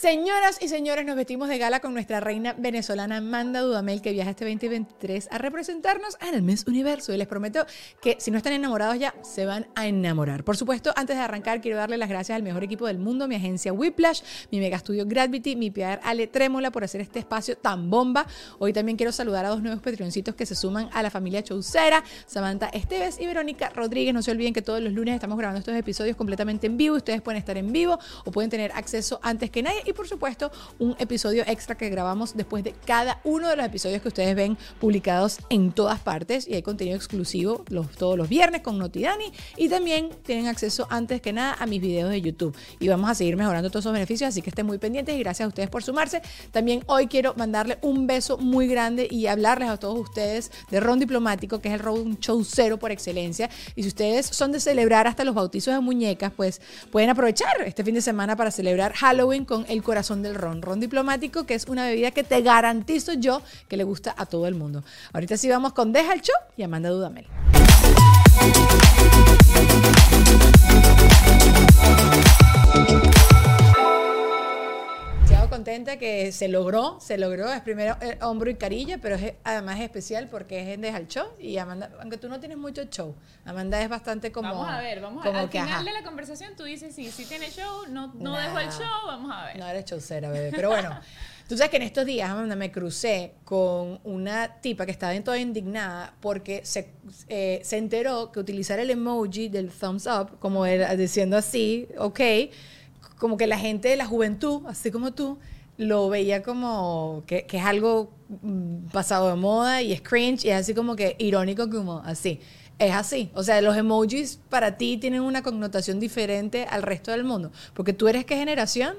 Señoras y señores, nos vestimos de gala con nuestra reina venezolana Amanda Dudamel, que viaja este 2023 a representarnos en el Miss Universo. Y les prometo que si no están enamorados ya, se van a enamorar. Por supuesto, antes de arrancar, quiero darle las gracias al mejor equipo del mundo, mi agencia Whiplash, mi mega estudio Gravity, mi PR Ale Trémola por hacer este espacio tan bomba. Hoy también quiero saludar a dos nuevos patroncitos que se suman a la familia Chaucera, Samantha Esteves y Verónica Rodríguez. No se olviden que todos los lunes estamos grabando estos episodios completamente en vivo. Ustedes pueden estar en vivo o pueden tener acceso antes que nadie y por supuesto un episodio extra que grabamos después de cada uno de los episodios que ustedes ven publicados en todas partes. Y hay contenido exclusivo los, todos los viernes con Notidani. Y también tienen acceso antes que nada a mis videos de YouTube. Y vamos a seguir mejorando todos esos beneficios así que estén muy pendientes y gracias a ustedes por sumarse. También hoy quiero mandarle un beso muy grande y hablarles a todos ustedes de Ron Diplomático que es el Ron Show Cero por excelencia. Y si ustedes son de celebrar hasta los bautizos de muñecas pues pueden aprovechar este fin de semana para celebrar Halloween con el corazón del ron. Ron diplomático, que es una bebida que te garantizo yo que le gusta a todo el mundo. Ahorita sí vamos con Deja el Show y Amanda Dudamel. Contenta que se logró, se logró, es primero eh, hombro y carilla, pero es, además es especial porque es en Deja el Show y Amanda, aunque tú no tienes mucho show, Amanda es bastante como... Vamos a ver, vamos a ver, al final de la conversación tú dices, sí, sí tiene show, no, no dejo el show, vamos a ver. No eres showcera, bebé, pero bueno... Tú sabes que en estos días, Amanda, me crucé con una tipa que estaba toda indignada porque se, eh, se enteró que utilizar el emoji del thumbs up, como era diciendo así, ok, como que la gente de la juventud, así como tú, lo veía como que, es algo mm, pasado de moda y es cringe y es así como que irónico como así. Es así. O sea, los emojis para ti tienen una connotación diferente al resto del mundo. Porque tú eres qué generación?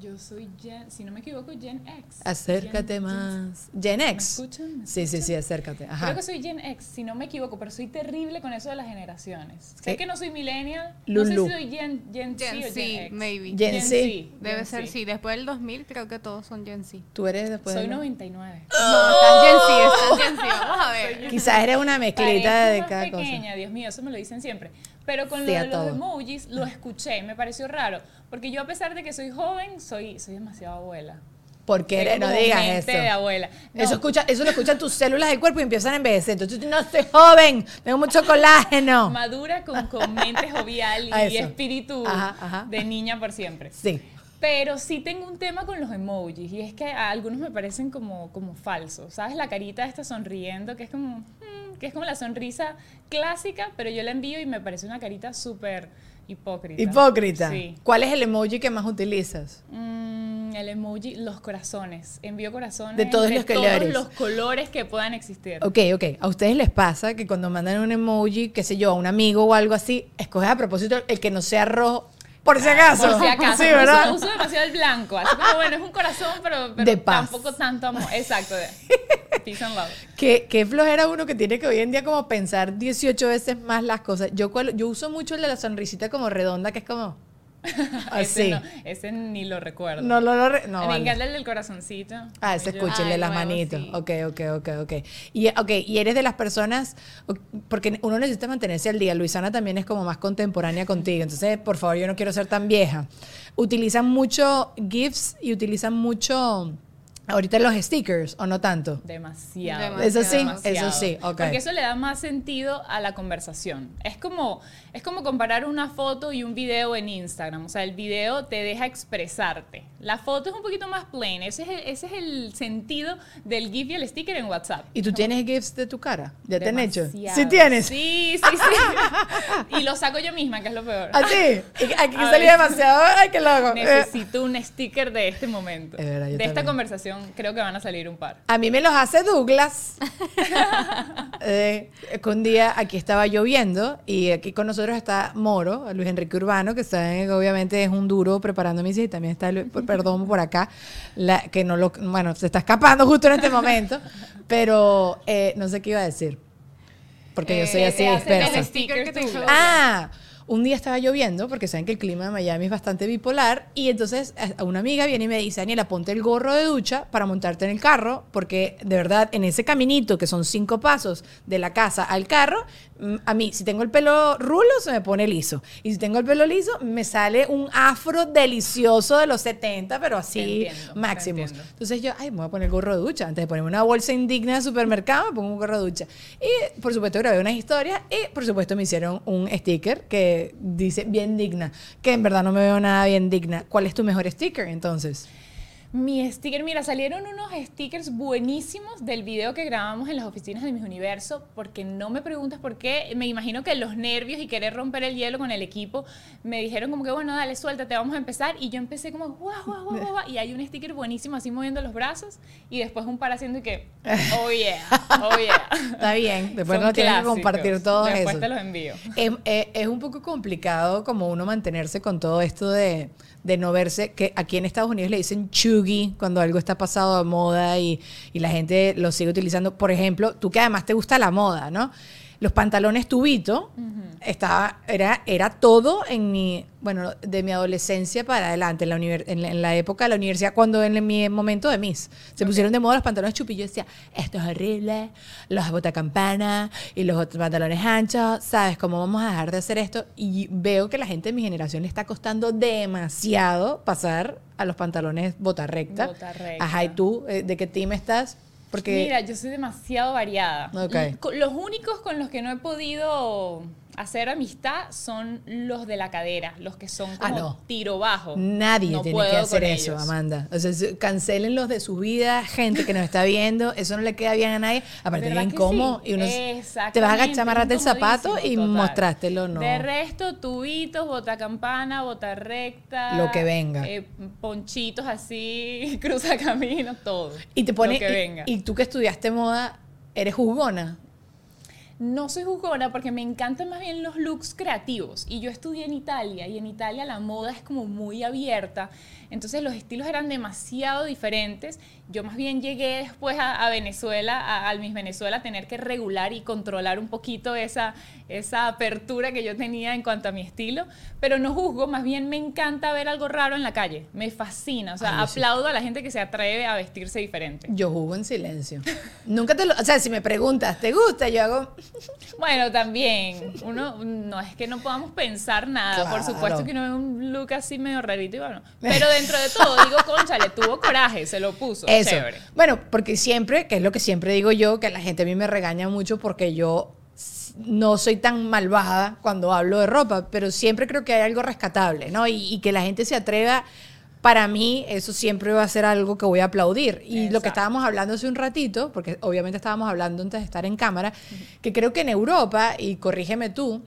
Yo soy Gen, si no me equivoco, Gen X. Acércate más. Gen, X. ¿Me escuchan? sí, sí, sí, acércate. Ajá. Creo que soy Gen X, si no me equivoco, pero soy terrible con eso de las generaciones. Sé que no soy millennial. No sé si soy Gen, Gen, Gen C, o Gen X. maybe. Gen, C. Debe ser sí. Después del 2000 creo que todos son Gen Z. ¿Tú eres después Soy 99. No, estás Gen Z, estás Gen Z. Vamos a ver. Quizás eres una mezclita de cada pequeña, cosa. pequeña, Dios mío, eso me lo dicen siempre. Pero con lo de los emojis lo escuché, me pareció raro. Porque yo a pesar de que soy joven, soy, soy demasiado abuela. Porque no digas eso. De abuela. Eso, escucha, eso lo escuchan tus células del cuerpo y empiezan a envejecer. Entonces, no estoy joven, tengo mucho colágeno. Madura con, con mente jovial y espíritu de niña por siempre. Sí. Pero sí tengo un tema con los emojis y es que a algunos me parecen como, como falsos. ¿Sabes? La carita esta sonriendo, que es como... Hmm, que es como la sonrisa clásica, pero yo la envío y me parece una carita súper hipócrita. Hipócrita. Sí. ¿Cuál es el emoji que más utilizas? Mm, el emoji, los corazones. Envío corazones de todos los colores. Todos los colores que puedan existir. Ok, ok. ¿A ustedes les pasa que cuando mandan un emoji, qué sé yo, a un amigo o algo así, escoges a propósito el que no sea rojo por si acaso. Por si acaso. Sí, ¿verdad? Uso, demasiado el blanco. Así como, bueno, es un corazón, pero, pero tampoco tanto amor. Exacto. Peace and love. ¿Qué, qué flojera uno que tiene que hoy en día como pensar 18 veces más las cosas. Yo, yo uso mucho el de la sonrisita como redonda, que es como... Así. ese, ni lo recuerdo. No, lo, lo no, Me encanta el del corazoncito. Ah, ese escúchele las manitos. Ok, ok, ok, ok. Y, okay, y eres de las personas, porque uno necesita mantenerse al día. Luisana también es como más contemporánea contigo. Entonces, por favor, yo no quiero ser tan vieja. Utilizan mucho GIFs y utilizan mucho Ahorita los stickers, ¿o no tanto? Demasiado. Eso sí, eso sí, Porque eso le da más sentido a la conversación. Es como, es como comparar una foto y un video en Instagram. O sea, el video te deja expresarte. La foto es un poquito más plain. Ese es el, ese es el sentido del GIF y el sticker en WhatsApp. ¿Y tú tienes GIFs de tu cara? ¿Ya te han hecho? ¿Sí tienes? Sí, sí, sí. y lo saco yo misma, que es lo peor. ¿Ah, sí? Aquí salía demasiado. Ay, qué loco. Necesito un sticker de este momento. de esta conversación creo que van a salir un par. A mí me los hace Douglas. eh, un día aquí estaba lloviendo y aquí con nosotros está Moro, Luis Enrique Urbano, que saben, obviamente es un duro preparando mis y también está, perdón por acá, la, que no lo, bueno, se está escapando justo en este momento, pero eh, no sé qué iba a decir. Porque yo soy así eh, dispersa. sticker que te ah, un día estaba lloviendo, porque saben que el clima de Miami es bastante bipolar, y entonces una amiga viene y me dice, Daniela, ponte el gorro de ducha para montarte en el carro, porque de verdad en ese caminito que son cinco pasos de la casa al carro, a mí si tengo el pelo rulo se me pone liso, y si tengo el pelo liso me sale un afro delicioso de los 70, pero así entiendo. Entonces yo, ay, me voy a poner gorro de ducha. Antes de ponerme una bolsa indigna de supermercado, me pongo un gorro de ducha. Y por supuesto grabé unas historias y por supuesto me hicieron un sticker que dice bien digna, que en verdad no me veo nada bien digna. ¿Cuál es tu mejor sticker entonces? Mi sticker, mira, salieron unos stickers buenísimos del video que grabamos en las oficinas de Mis Universo, porque no me preguntas por qué, me imagino que los nervios y querer romper el hielo con el equipo, me dijeron como que, bueno, dale, suéltate, vamos a empezar, y yo empecé como, guau, guau, guau, guau, y hay un sticker buenísimo así moviendo los brazos, y después un par haciendo y que, oh yeah, oh yeah. Está bien, después no tienes que compartir todo Después eso. te los envío. Es, es- es un poco complicado como uno mantenerse con todo esto de, de no verse, que aquí en Estados Unidos le dicen cuando algo está pasado de moda y, y la gente lo sigue utilizando. Por ejemplo, tú que además te gusta la moda, ¿no? Los pantalones tubito, estaba, era, era todo en mi, bueno, de mi adolescencia para adelante, en la, en la, en la época de la universidad, cuando en mi momento de Miss, se pusieron de moda los pantalones chupillos, decía, esto es horrible, los botacampanas y los otros pantalones anchos, ¿sabes cómo vamos a dejar de hacer esto? Y veo que la gente de mi generación le está costando demasiado pasar a los pantalones bota recta. Bota recta. Ajá, ¿y tú eh, de qué team estás? Porque Mira, yo soy demasiado variada. Ok. Y co- Los únicos con los que no he podido hacer amistad son los de la cadera, los que son Ah, como no. tiro bajo. Nadie No tiene que hacer eso, ellos. Amanda. O sea, se- cancelen los de su vida, gente que nos está viendo, eso no le queda bien a nadie. Aparte es ¿Verdad bien que cómodo sí? y uno te vas a Exactamente, agachar, amarrarte el zapato y total. mostrástelo, ¿no? De resto, tubitos, bota campana, bota recta. Lo que venga. eh, ponchitos así, cruza camino, todo. Y te pone Lo que y- venga. y, tú que estudiaste moda, eres jugona. No soy jugona porque me encantan más bien los looks creativos. Y yo estudié en Italia y en Italia la moda es como muy abierta. Entonces los estilos eran demasiado diferentes. Yo más bien llegué después a, a Venezuela, a, al Miss Venezuela, a tener que regular y controlar un poquito esa, esa apertura que yo tenía en cuanto a mi estilo. Pero no juzgo, más bien me encanta ver algo raro en la calle. Me fascina. O sea, Ay, yo sí. aplaudo a la gente que se atreve a vestirse diferente. Yo jugo en silencio. Nunca te lo, o sea, si me preguntas, ¿te gusta? Yo hago Bueno, también, uno no es que no podamos pensar nada, por supuesto que uno ve un look así medio rarito y bueno, pero dentro de todo digo, conchale, tuvo coraje, se lo puso, Eso. chévere. Bueno, porque siempre, que es lo que siempre digo yo, que la gente a mí me regaña mucho porque yo no soy tan malvada cuando hablo de ropa, pero siempre creo que hay algo rescatable, ¿no? Y, y que la gente se atreva, para mí eso siempre va a ser algo que voy a aplaudir. Y lo que estábamos hablando hace un ratito, porque obviamente estábamos hablando antes de estar en cámara, que creo que en Europa, y corrígeme tú,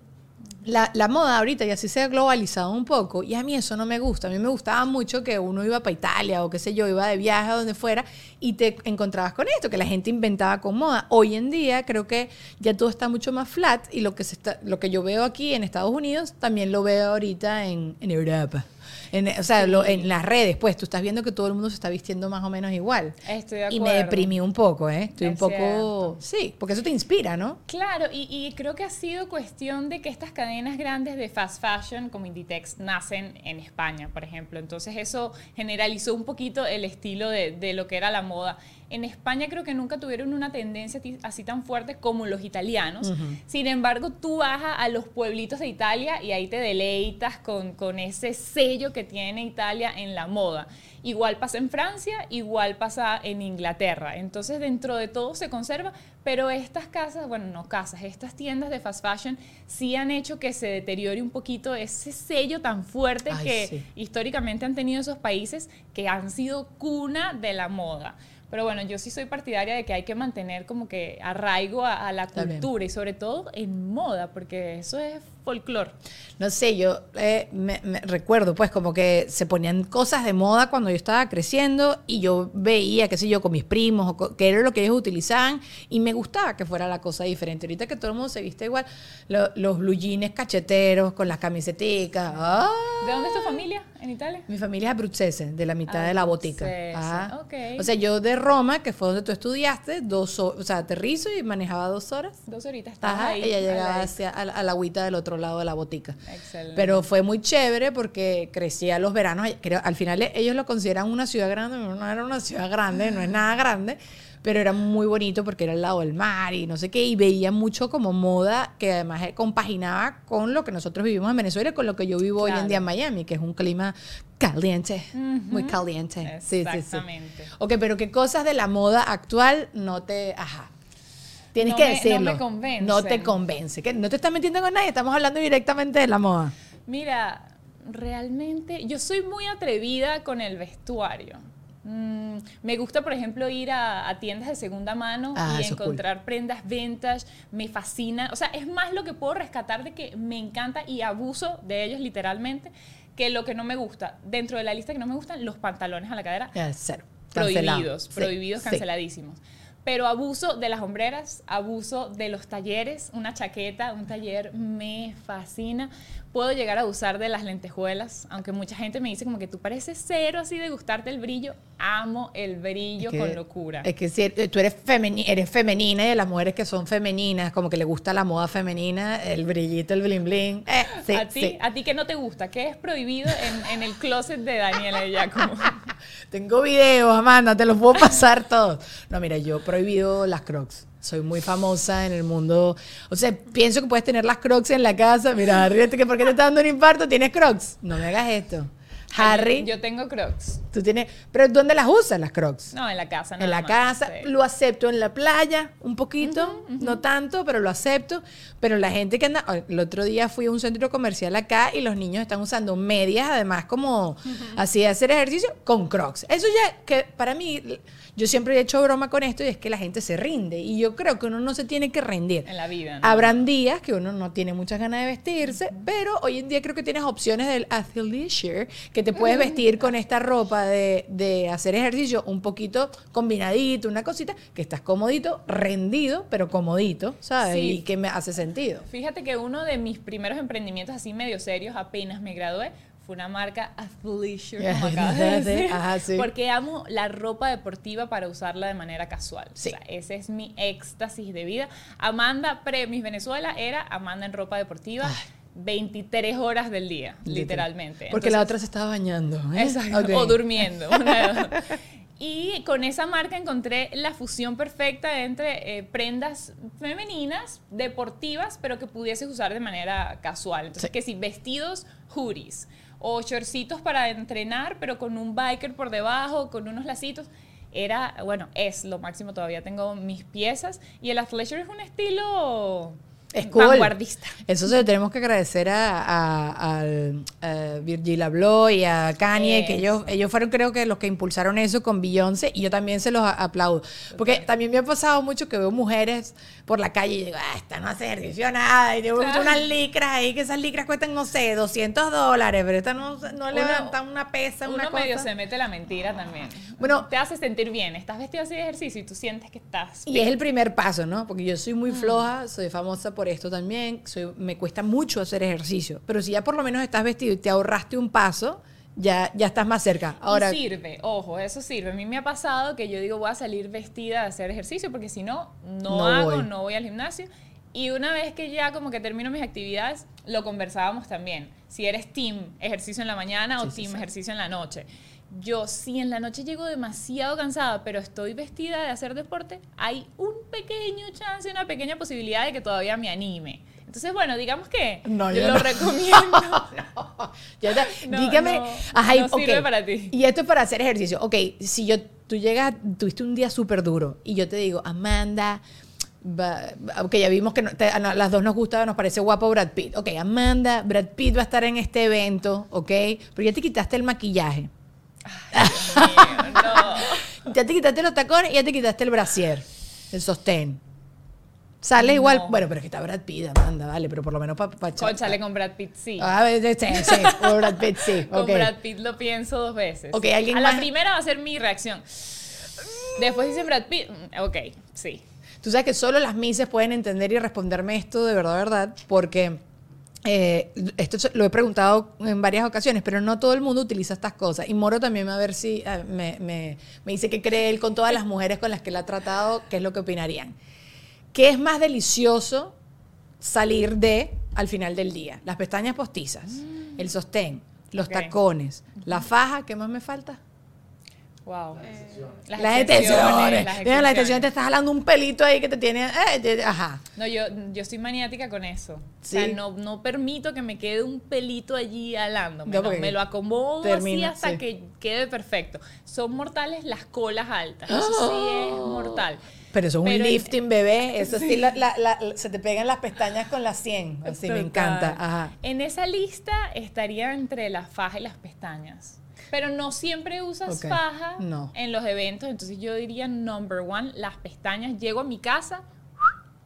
la, la moda ahorita ya sí se ha globalizado un poco y a mí eso no me gusta. A mí me gustaba mucho que uno iba para Italia o qué sé yo, iba de viaje a donde fuera y te encontrabas con esto, que la gente inventaba con moda. Hoy en día creo que ya todo está mucho más flat y lo que, se está, lo que yo veo aquí en Estados Unidos también lo veo ahorita en, en Europa. En, o sea, lo- en las redes, pues tú estás viendo que todo el mundo se está vistiendo más o menos igual. Estoy de Y me acuerdo. deprimí un poco, ¿eh? Estoy un poco... Sí, porque eso te inspira, ¿no? Claro, y, y creo que ha sido cuestión de que estas cadenas grandes de fast fashion como Inditex nacen en España, por ejemplo. Entonces eso generalizó un poquito el estilo de, de lo que era la moda. En España creo que nunca tuvieron una tendencia así tan fuerte como los italianos. Sin embargo, tú vas a, a los pueblitos de Italia y ahí te deleitas con, con ese sello que tiene Italia en la moda. Igual pasa en Francia, igual pasa en Inglaterra. Entonces, dentro de todo se conserva, pero estas casas, bueno, no casas, estas tiendas de fast fashion sí han hecho que se deteriore un poquito ese sello tan fuerte Ay, que sí. históricamente han tenido esos países que han sido cuna de la moda. Pero bueno, yo sí soy partidaria de que hay que mantener como que arraigo a, a la cultura y sobre todo en moda, porque eso es folclore. No sé, yo eh, me, me recuerdo pues como que se ponían cosas de moda cuando yo estaba creciendo y yo veía, qué sé yo, con mis primos, o co- que era lo que ellos utilizaban y me gustaba que fuera la cosa diferente. Ahorita que todo el mundo se viste igual, lo- los blue jeans cacheteros con las camiseticas. ¡ah! ¿De dónde es tu familia en Italia? Mi familia es abruzzese, de la mitad de la botica. Abruzzese, Ajá. ok. O sea, yo de Roma, que fue donde tú estudiaste, dos o sea, aterrizo y manejaba dos horas. Dos horitas. Ajá, ahí, ella llegaba hacia a la agüita del otro otro lado de la botica. Excelente. Pero fue muy chévere porque crecía los veranos. Creo, al final ellos lo consideran una ciudad grande, no era una ciudad grande, no es nada grande, pero era muy bonito porque era al lado del mar y no sé qué, y veía mucho como moda que además eh, compaginaba con lo que nosotros vivimos en Venezuela y con lo que yo vivo hoy en día en Miami, que es un clima caliente, muy caliente. Sí, sí, sí. Exactamente. Ok, pero qué cosas de la moda actual no te... Ajá. Tienes No que me- no decirlo. me convencen. No te convence. ¿Qué? No te estás metiendo con nadie, estamos hablando directamente de la moda. Mira, realmente yo soy muy atrevida con el vestuario. Mm, me gusta, por ejemplo, ir a, a tiendas de segunda mano Ah, y es cool. encontrar prendas vintage. Me fascina. O sea, es más lo que puedo rescatar de que me encanta y abuso de ellos literalmente que lo que no me gusta. Dentro de la lista que no me gustan, los pantalones a la cadera cero. Prohibidos, Sí, prohibidos, sí. Pero abuso de las hombreras, abuso de los talleres, una chaqueta, un taller me fascina. Puedo llegar a usar de las lentejuelas, aunque mucha gente me dice como que tú pareces cero así de gustarte el brillo. Amo el brillo Es que- con locura. Es que si tú eres, femeni- eres femenina y de las mujeres que son femeninas, como que le gusta la moda femenina, el brillito, el bling bling. Eh, sí, a ti, sí. a ti que no te gusta, ¿qué es prohibido en, en el closet de Daniela de Giacomo? Tengo videos, Amanda, te los puedo pasar todos. No, mira, yo prohibido las crocs. Soy muy famosa en el mundo. O sea, pienso que puedes tener las crocs en la casa. Mira, ríete que ¿por qué te está dando un infarto? ¿Tienes crocs? No me hagas esto. Harry, Yo tengo crocs. tú tienes... ¿Pero dónde las usas las crocs? No, en la casa. en la más, casa, sí. lo acepto en la playa, un poquito, no tanto, pero lo acepto. Pero la gente que anda, el otro día fui a un centro comercial acá y los niños están usando medias, además como así de hacer ejercicio, con crocs. Eso ya, que para mí, yo siempre he hecho broma con esto y es que la gente se rinde. Y yo creo que uno no se tiene que rendir. En la vida. ¿no? Habrán días que uno no tiene muchas ganas de vestirse, pero hoy en día creo que tienes opciones del athleisure, que te puedes vestir con esta ropa de, de hacer ejercicio un poquito combinadito, una cosita, que estás comodito, rendido, pero comodito, ¿sabes? Sí. Y que me hace sentido. Fíjate que uno de mis primeros emprendimientos así medio serios, apenas me gradué, fue una marca Athleisure, como acabas de Sí, decir, ajá, sí. porque amo la ropa deportiva para usarla de manera casual. Sí. O sea, ese es mi éxtasis de vida. Amanda pre-Miss Venezuela era Amanda en ropa deportiva 23 horas del día, literalmente. Porque la Entonces, otra se estaba bañando. ¿eh? Exacto, Ok. o durmiendo. y con esa marca encontré la fusión perfecta entre eh, prendas femeninas, deportivas, pero que pudieses usar de manera casual. Entonces, Sí. que si vestidos, hoodies, o shortcitos para entrenar, pero con un biker por debajo, con unos lacitos. Era, bueno, es lo máximo, todavía tengo mis piezas. Y el athleisure es un estilo Es cool. vanguardista. Eso se lo tenemos que agradecer a, a, al, a Virgil Abloh y a Kanye, que ellos, ellos fueron creo que los que impulsaron eso con Beyoncé y yo también se los a- aplaudo. Porque también me ha pasado mucho que veo mujeres por la calle y digo, ah, esta no hace ejercicio nada. Y Claro. unas licras ahí, que esas licras cuestan, no sé, 200 dólares, pero esta no, no Uno- levantan una pesa, una Uno medio cosa. se mete la mentira también. Bueno- te hace sentir bien. Estás vestido así de ejercicio y tú sientes que estás. Y es el primer paso, ¿no? Porque yo soy Mm. muy floja, soy famosa por esto también, soy, me cuesta mucho hacer ejercicio. Pero si ya por lo menos estás vestido y te ahorraste un paso, ya, ya estás más cerca. Ahora, y sirve, ojo, eso sirve. A mí me ha pasado que yo digo voy a salir vestida a hacer ejercicio porque si no, no, No hago, voy. no voy al gimnasio. Y una vez que ya como que termino mis actividades, lo conversábamos también. Si eres team ejercicio en la mañana o Sí, sí, team sí. ejercicio en la noche. Yo si en la noche llego demasiado cansada, pero estoy vestida de hacer deporte, hay un pequeño chance, una pequeña posibilidad de que todavía me anime. Entonces, bueno, digamos que No, yo yo lo no. recomiendo. No, dígame, no, ajá, y- no sirve para ti. Y esto es para hacer ejercicio. Ok, si yo, tú llegas, tuviste un día súper duro y yo te digo, Amanda, ok, ya vimos que te- a las dos nos gusta, nos parece guapo Brad Pitt. Ok, Amanda, Brad Pitt va a estar en este evento, ok, pero ya te quitaste el maquillaje. Dios mío, no. Ya te quitaste los tacones y ya te quitaste el brasier, el sostén. Sale igual, No. bueno, pero es que está Brad Pitt, Amanda, vale, pero por lo menos para pa, Conchale con Brad Pitt, sí. A ver, sí, sí, con Brad Pitt, sí. Con. Brad Pitt lo pienso dos veces. Ok, ¿alguien A la primera va a ser mi reacción. Después dice Brad Pitt, mm, ok, sí. Tú sabes que solo las mises pueden entender y responderme esto de verdad, verdad, porque eh, esto lo he preguntado en varias ocasiones, pero no todo el mundo utiliza estas cosas. Y Moro también a ver si eh, me, me- me dice que cree él con todas las mujeres con las que él ha tratado, qué es lo que opinarían. ¿Qué es más delicioso salir de al final del día. Las pestañas postizas, el sostén, los tacones, la faja, ¿qué más me falta? Wow. Las, Las extensiones. las Mira, las extensiones te estás jalando un pelito ahí que te tiene. eh, te- ajá. No, yo, yo soy maniática con eso. O Sí. sea, no, no permito que me quede un pelito allí alándome. No, No, me lo acomodo termina, así hasta sí. que quede perfecto. Son mortales las colas altas. Eso sí es mortal. Pero eso es un en- lifting, bebé. Eso sí, la- la- la- se te pegan las pestañas con las 100. Así me encanta. Ajá. En esa lista estaría entre la faja y las pestañas. Pero no siempre usas faja No. en los eventos. Entonces yo diría number one, las pestañas. Llego a mi casa,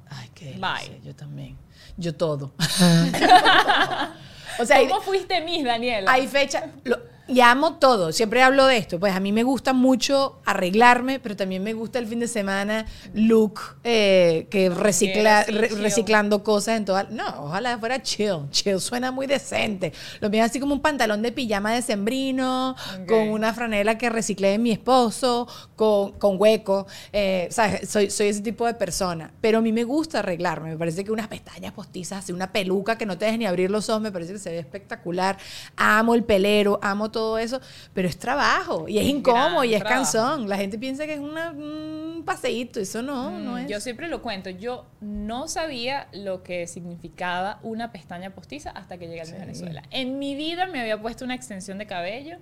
Ay, qué Bye. Yo también. Yo todo. o sea, hay, ¿cómo fuiste Miss, Daniela? hay fecha. lo- y amo todo. Siempre hablo de esto. Pues a mí me gusta mucho arreglarme, pero también me gusta el fin de semana look eh, que recicla, Sí, re- chill. reciclando cosas en todas. No, ojalá fuera chill. Chill suena muy decente. Lo mío es así como un pantalón de pijama de sembrino, con una franela que reciclé de mi esposo, con, con hueco. Eh, ¿sabes? Soy, soy ese tipo de persona. Pero a mí me gusta arreglarme. Me parece que unas pestañas postizas, así una peluca que no te dejes ni abrir los ojos, me parece que se ve espectacular. Amo el pelero, amo todo eso, pero es trabajo y es incómodo y es trabajo. cansón. La gente piensa que es una- un paseíto. Eso no, no Mm, es. Yo siempre lo cuento. Yo no sabía lo que significaba una pestaña postiza hasta que llegué a Sí. Venezuela. En mi vida me había puesto una extensión de cabello,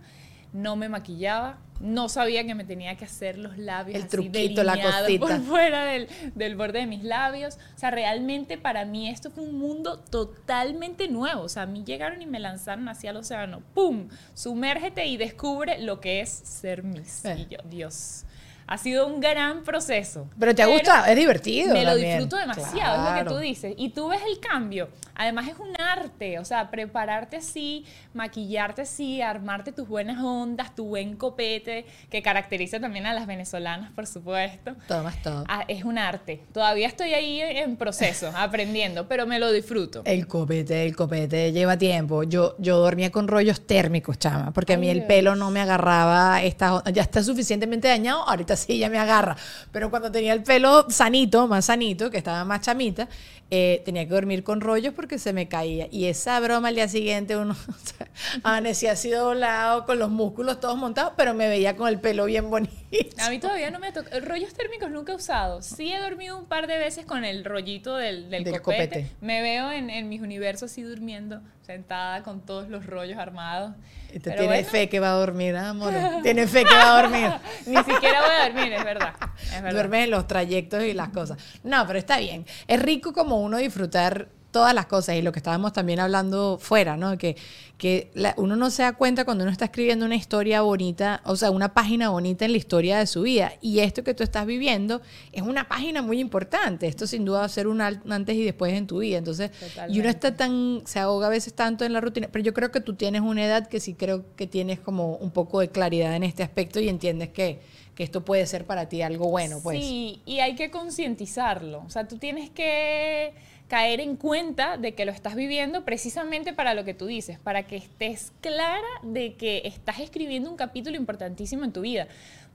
no me maquillaba, no sabía que me tenía que hacer los labios El así truquito, la cosita. por fuera del, del borde de mis labios. O sea, realmente para mí esto fue un mundo totalmente nuevo. O sea, a mí llegaron y me lanzaron hacia el océano. ¡Pum! Sumérgete y descubre lo que es ser Miss. Eh. Y yo, Dios. Ha sido un gran proceso. Pero te ha gustado, es divertido. Me lo también. disfruto demasiado, es lo que Claro. tú dices. Y tú ves el cambio. Además es un arte, o sea, prepararte así, maquillarte así, armarte tus buenas ondas, tu buen copete, que caracteriza también a las venezolanas, por supuesto. Tomas todo. Ah, es un arte. Todavía estoy ahí en proceso, aprendiendo, pero me lo disfruto. El copete, el copete lleva tiempo. Yo, yo dormía con rollos térmicos, chama, porque a mí Ay, el Dios. pelo no me agarraba. Esta, ya está suficientemente dañado, ahorita sí ya me agarra. Pero cuando tenía el pelo sanito, más sanito, que estaba más chamita, eh, tenía que dormir con rollos porque se me caía. Y esa broma al día siguiente, uno amanecía así doblado, con los músculos todos montados, pero me veía con el pelo bien bonito. A mí todavía no me toca. Rollos térmicos nunca he usado. Sí he dormido un par de veces con el rollito del, del, Del copete. copete. Me veo en, en mis universos así durmiendo, sentada con todos los rollos armados. Pero tiene bueno, fe que va a dormir, ah, amor. Tiene fe que va a dormir. Ni siquiera voy a dormir, es verdad. Es verdad. Duermes en los trayectos y las cosas. No, pero está bien. Es rico como uno disfrutar todas las cosas y lo que estábamos también hablando fuera, ¿no? Que, que la- uno no se da cuenta cuando uno está escribiendo una historia bonita, o sea, una página bonita en la historia de su vida. Y esto que tú estás viviendo es una página muy importante. Esto sin duda va a ser un antes y después en tu vida. Entonces, y uno está tan, se ahoga a veces tanto en la rutina, pero yo creo que tú tienes una edad que sí creo que tienes como un poco de claridad en este aspecto y entiendes que, que esto puede ser para ti algo bueno, pues. Sí, y hay que concientizarlo. O sea, tú tienes que caer en cuenta de que lo estás viviendo precisamente para lo que tú dices, para que estés clara de que estás escribiendo un capítulo importantísimo en tu vida.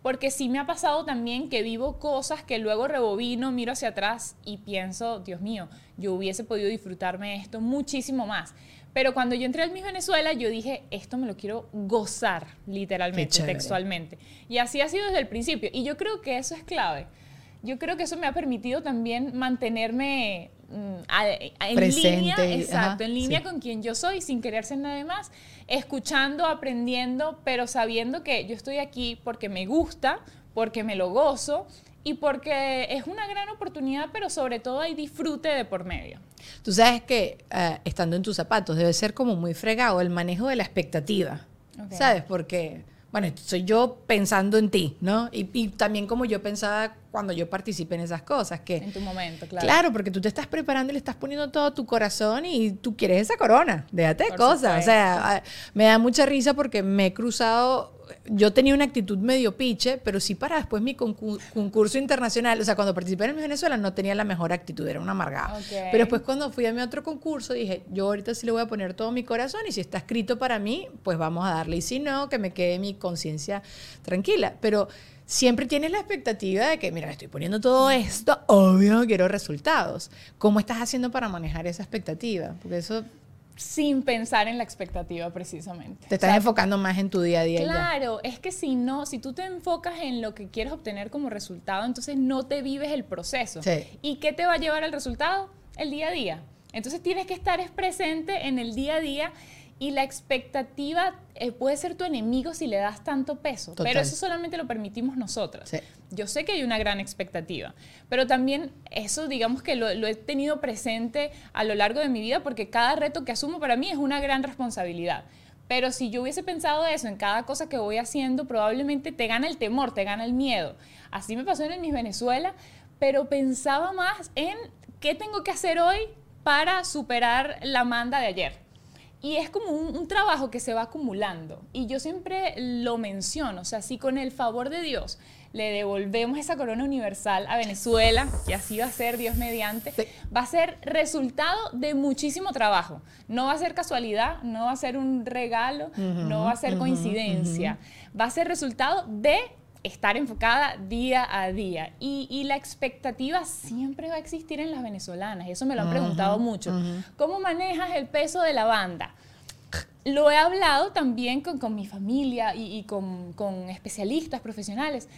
Porque sí me ha pasado también que vivo cosas que luego rebobino, miro hacia atrás y pienso, Dios mío, yo hubiese podido disfrutarme esto muchísimo más. Pero cuando yo entré al Miss Venezuela, yo dije, esto me lo quiero gozar, literalmente, textualmente. Y así ha sido desde el principio. Y yo creo que eso es clave. Yo creo que eso me ha permitido también mantenerme mm, a- a- en Presente línea, exacto, ajá, en línea sí. con quien yo soy, sin querer ser nadie más, escuchando, aprendiendo, pero sabiendo que yo estoy aquí porque me gusta, porque me lo gozo y porque es una gran oportunidad, pero sobre todo hay disfrute de por medio. Tú sabes que eh, estando en tus zapatos debe ser como muy fregado el manejo de la expectativa. ¿sabes? Porque, bueno, soy yo pensando en ti, ¿no? Y, y también como yo pensaba cuando yo participé en esas cosas, que... En tu momento, claro. Claro. porque tú te estás preparando y le estás poniendo todo tu corazón y tú quieres esa corona. Déjate de cosas. O sea, ah, me da mucha risa porque me he cruzado. Yo tenía una actitud medio piche, pero sí para después mi concu- concurso internacional. O sea, cuando participé en el Venezuela no tenía la mejor actitud, era una amargada. Ok. Pero después cuando fui a mi otro concurso dije, yo ahorita sí le voy a poner todo mi corazón y si está escrito para mí, pues vamos a darle. Y si no, que me quede mi conciencia tranquila. Pero siempre tienes la expectativa de que, mira, estoy poniendo todo esto, obvio, quiero resultados. ¿Cómo estás haciendo para manejar esa expectativa? Porque eso sin pensar en la expectativa precisamente. Te estás enfocando más en tu día a día. Claro, es que si no, si tú te enfocas en lo que quieres obtener como resultado, entonces no te vives el proceso. ¿Y qué te va a llevar al resultado? El día a día. Entonces tienes que estar presente en el día a día y la expectativa eh, puede ser tu enemigo si le das tanto peso, pero eso solamente lo permitimos nosotras. Yo sé que hay una gran expectativa, pero también eso digamos que lo, he tenido presente a lo largo de mi vida porque cada reto que asumo para mí es una gran responsabilidad. Pero si yo hubiese pensado eso en cada cosa que voy haciendo, probablemente te gana el temor, te gana el miedo. Así me pasó en el Miss Venezuela, pero pensaba más en qué tengo que hacer hoy para superar la manda de ayer. Y es como un, trabajo que se va acumulando. Y yo siempre lo menciono, o sea, si con el favor de Dios le devolvemos esa corona universal a Venezuela, que así va a ser Dios mediante, va a ser resultado de muchísimo trabajo. No va a ser casualidad, no va a ser un regalo, no va a ser coincidencia. Va a ser resultado de estar enfocada día a día. Y, la expectativa siempre va a existir en las venezolanas. Eso me lo han preguntado mucho. ¿Cómo manejas el peso de la banda? Lo he hablado también con, mi familia y, con, con, especialistas profesionales.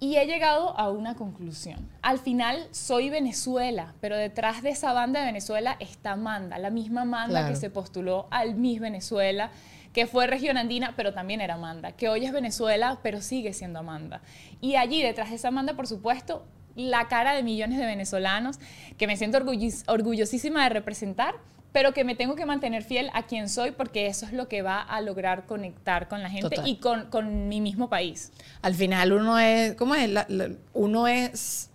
Y he llegado a una conclusión. Al final soy Venezuela, pero detrás de esa banda de Venezuela está Manda, la misma Manda que se postuló al Miss Venezuela que fue región andina, pero también era Amanda, que hoy es Venezuela, pero sigue siendo Amanda. Y allí, detrás de esa Amanda, por supuesto, la cara de millones de venezolanos, que me siento orgullosísima de representar, pero que me tengo que mantener fiel a quien soy porque eso es lo que va a lograr conectar con la gente y con, con, mi mismo país. Al final uno es, ¿cómo es? uno es...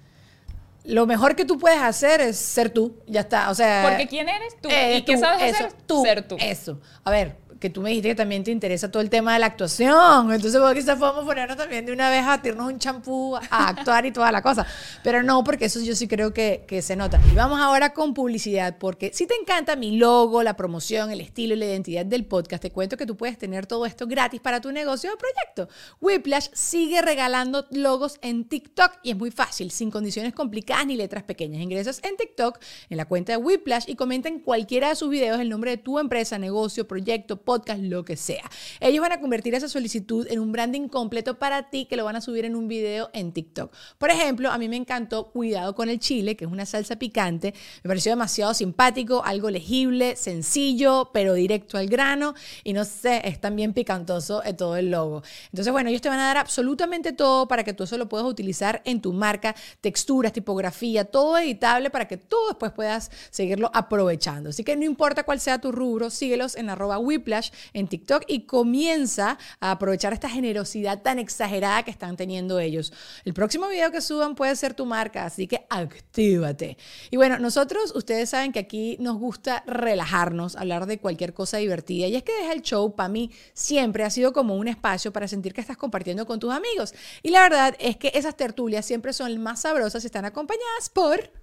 Lo mejor que tú puedes hacer es ser tú, ya está, o sea... Porque ¿quién eres tú? Eh, ¿Y qué sabes hacer? Tú, ser tú. Eso. A ver, que tú me dijiste que también te interesa todo el tema de la actuación. Entonces, bueno, quizás podemos ponernos también de una vez a tirarnos un champú, a actuar y toda la cosa. Pero no, porque eso yo sí creo que, que, se nota. Y vamos ahora con publicidad, porque si te encanta mi logo, la promoción, el estilo y la identidad del podcast, te cuento que tú puedes tener todo esto gratis para tu negocio o proyecto. Whiplash sigue regalando logos en TikTok y es muy fácil, sin condiciones complicadas ni letras pequeñas. Ingresas en TikTok, en la cuenta de Whiplash y comenta en cualquiera de sus videos el nombre de tu empresa, negocio, proyecto, podcast podcast, lo que sea. Ellos van a convertir esa solicitud en un branding completo para ti que lo van a subir en un video en TikTok. Por ejemplo, a mí me encantó Cuidado con el chile, que es una salsa picante. Me pareció demasiado simpático, algo legible, sencillo, pero directo al grano. Y no sé, es también picantoso todo el logo. Entonces, bueno, ellos te van a dar absolutamente todo para que tú eso lo puedas utilizar en tu marca, texturas, tipografía, todo editable para que tú después puedas seguirlo aprovechando. Así que no importa cuál sea tu rubro, síguelos en arroba whiplash en TikTok y comienza a aprovechar esta generosidad tan exagerada que están teniendo ellos. El próximo video que suban puede ser tu marca, así que actívate. Y bueno, nosotros, ustedes saben que aquí nos gusta relajarnos, hablar de cualquier cosa divertida. Y es que Deja el Show, para mí, siempre ha sido como un espacio para sentir que estás compartiendo con tus amigos. Y la verdad es que esas tertulias siempre son más sabrosas y están acompañadas por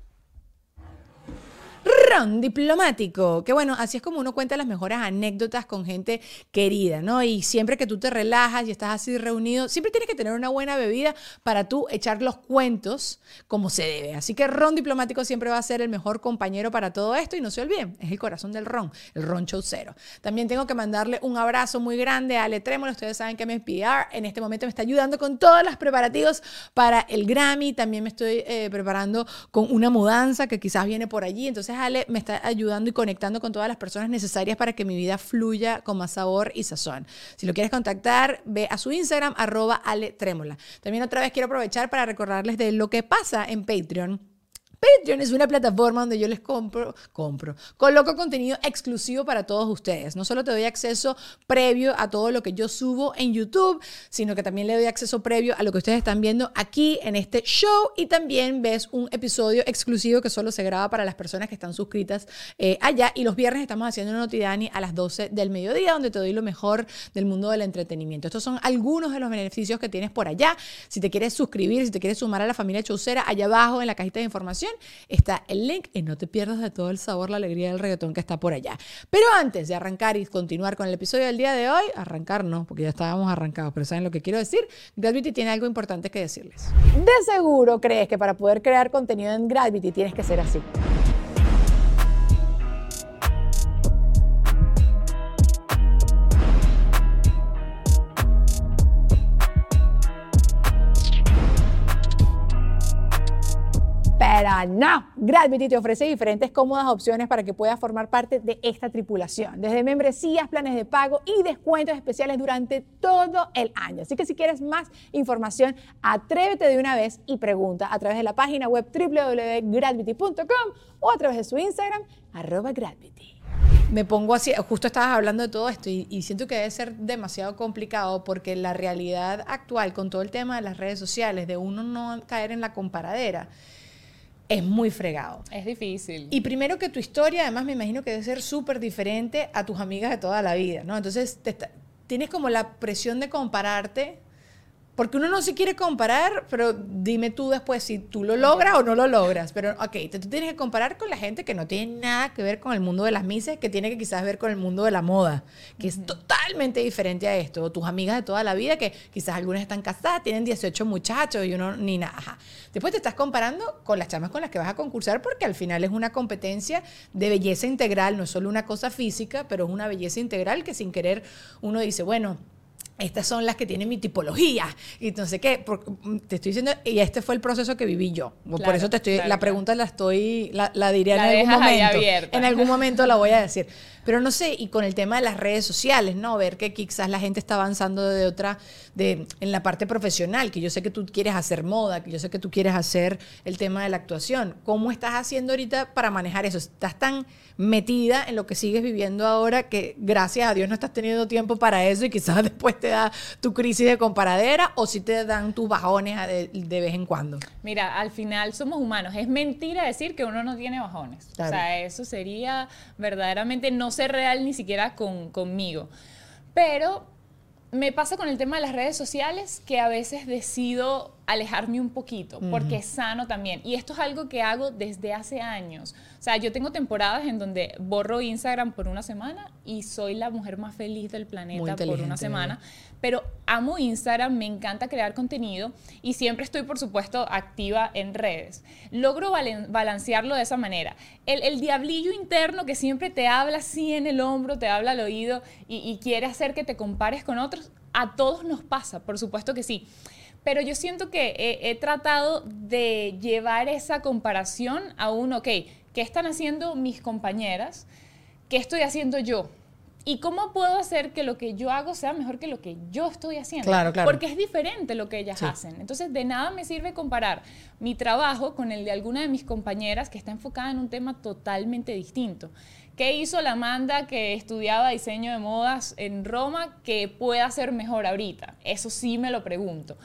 ron diplomático. Que bueno, así es como uno cuenta las mejores anécdotas con gente querida, ¿no? Y siempre que tú te relajas y estás así reunido, siempre tienes que tener una buena bebida para tú echar los cuentos como se debe. Así que ron diplomático siempre va a ser el mejor compañero para todo esto y no se olviden, es el corazón del ron, el ron show cero. También tengo que mandarle un abrazo muy grande a Ale Trémolo. Ustedes saben que es PR en este momento me está ayudando con todos los preparativos para el Grammy. También me estoy eh, preparando con una mudanza que quizás viene por allí. Entonces, Ale me está ayudando y conectando con todas las personas necesarias para que mi vida fluya con más sabor y sazón. Si lo quieres contactar, ve a su Instagram, arroba Ale Trémola. También otra vez quiero aprovechar para recordarles de lo que pasa en Patreon Patreon es una plataforma donde yo les compro, compro, coloco contenido exclusivo para todos ustedes. No solo te doy acceso previo a todo lo que yo subo en YouTube, sino que también le doy acceso previo a lo que ustedes están viendo aquí en este show y también ves un episodio exclusivo que solo se graba para las personas que están suscritas eh, allá. Y los viernes estamos haciendo una Notidani a las 12 del mediodía, donde te doy lo mejor del mundo del entretenimiento. Estos son algunos de los beneficios que tienes por allá. Si te quieres suscribir, si te quieres sumar a la familia Chaucera, allá abajo en la cajita de información está el link y no te pierdas de todo el sabor, la alegría del reggaetón que está por allá. Pero antes de arrancar y continuar con el episodio del día de hoy, arrancar no, porque ya estábamos arrancados, pero ¿saben lo que quiero decir? Gravity tiene algo importante que decirles. De seguro crees que para poder crear contenido en Gravity tienes que ser así. Pero no, Gravity te ofrece diferentes cómodas opciones para que puedas formar parte de esta tripulación, desde membresías, planes de pago y descuentos especiales durante todo el año. Así que si quieres más información, atrévete de una vez y pregunta a través de la página web www.gravity.com o a través de su Instagram, arroba me pongo así, justo estabas hablando de todo esto y, siento que debe ser demasiado complicado porque la realidad actual con todo el tema de las redes sociales, de uno no caer en la comparadera, es muy fregado. Es difícil. Y primero que tu historia, además me imagino que debe ser súper diferente a tus amigas de toda la vida, ¿no? Entonces te tienes como la presión de compararte porque uno no se quiere comparar, pero dime tú después si tú lo logras o no lo logras. Pero, ok, te, tú tienes que comparar con la gente que no tiene nada que ver con el mundo de las mises, que tiene que quizás ver con el mundo de la moda, que es totalmente diferente a esto. O tus amigas de toda la vida, que quizás algunas están casadas, tienen 18 muchachos y uno ni nada. Después te estás comparando con las chamas con las que vas a concursar, porque al final es una competencia de belleza integral, no es solo una cosa física, pero es una belleza integral que sin querer uno dice, bueno, estas son las que tienen mi tipología. Y entonces qué te estoy diciendo y este fue el proceso que viví yo. Por eso te estoy la pregunta la estoy la, la diría en algún momento. en algún momento la voy a decir pero no sé y con el tema de las redes sociales no ver que quizás la gente está avanzando de otra de en la parte profesional que yo sé que tú quieres hacer moda que yo sé que tú quieres hacer el tema de la actuación cómo estás haciendo ahorita para manejar eso estás tan metida en lo que sigues viviendo ahora que gracias a Dios no estás teniendo tiempo para eso y quizás después te da tu crisis de comparadera o si te dan tus bajones de, vez en cuando. Mira, al final somos humanos. Es mentira decir que uno no tiene bajones. O sea, eso sería verdaderamente no ser real ni siquiera con, conmigo. Pero me pasa con el tema de las redes sociales que a veces decido alejarme un poquito, porque es sano también. Y esto es algo que hago desde hace años. O sea, yo tengo temporadas en donde borro Instagram por una semana y soy la mujer más feliz del planeta por una semana. Pero amo Instagram, me encanta crear contenido y siempre estoy, por supuesto, activa en redes. Logro balancearlo de esa manera. El, diablillo interno que siempre te habla así en el hombro, te habla al oído y, quiere hacer que te compares con otros, a todos nos pasa, por supuesto que sí pero yo siento que he, tratado de llevar esa comparación a un, ok, ¿qué están haciendo mis compañeras? ¿Qué estoy haciendo yo? ¿Y cómo puedo hacer que lo que yo hago sea mejor que lo que yo estoy haciendo? Claro, claro. Porque es diferente lo que ellas hacen. Entonces, de nada me sirve comparar mi trabajo con el de alguna de mis compañeras que está enfocada en un tema totalmente distinto. ¿Qué hizo la Amanda que estudiaba diseño de modas en Roma que pueda ser mejor ahorita? Eso sí me lo pregunto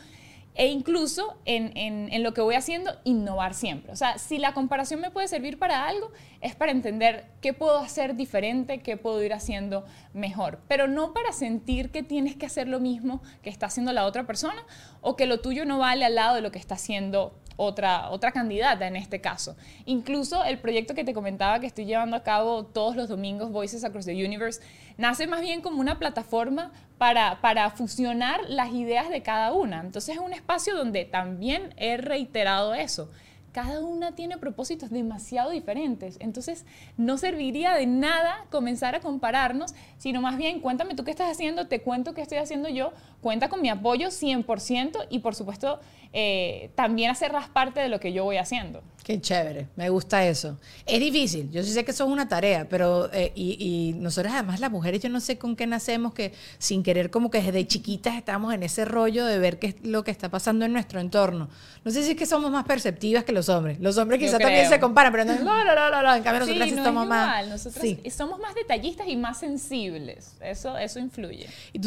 e incluso en, en, lo que voy haciendo, innovar siempre. O sea, si la comparación me puede servir para algo, es para entender qué puedo hacer diferente, qué puedo ir haciendo mejor, pero no para sentir que tienes que hacer lo mismo que está haciendo la otra persona o que lo tuyo no vale al lado de lo que está haciendo otra, otra candidata en este caso. Incluso el proyecto que te comentaba que estoy llevando a cabo todos los domingos, Voices Across the Universe, nace más bien como una plataforma para, para fusionar las ideas de cada una. Entonces es un espacio donde también he reiterado eso cada una tiene propósitos demasiado diferentes. Entonces, no serviría de nada comenzar a compararnos, sino más bien, cuéntame tú qué estás haciendo, te cuento qué estoy haciendo yo, cuenta con mi apoyo 100% y por supuesto eh, también hacerlas parte de lo que yo voy haciendo. Qué chévere, me gusta eso. Es difícil, yo sí sé que eso es una tarea, pero eh, y, y, nosotros además las mujeres, yo no sé con qué nacemos, que sin querer como que desde chiquitas estamos en ese rollo de ver qué es lo que está pasando en nuestro entorno. No sé si es que somos más perceptivas que los hombres. Los hombres quizás también se comparan, pero no, no, no, no, no, en cambio nosotros sí, somos más... Nosotros sí. somos más detallistas y más sensibles, eso, eso influye. Y,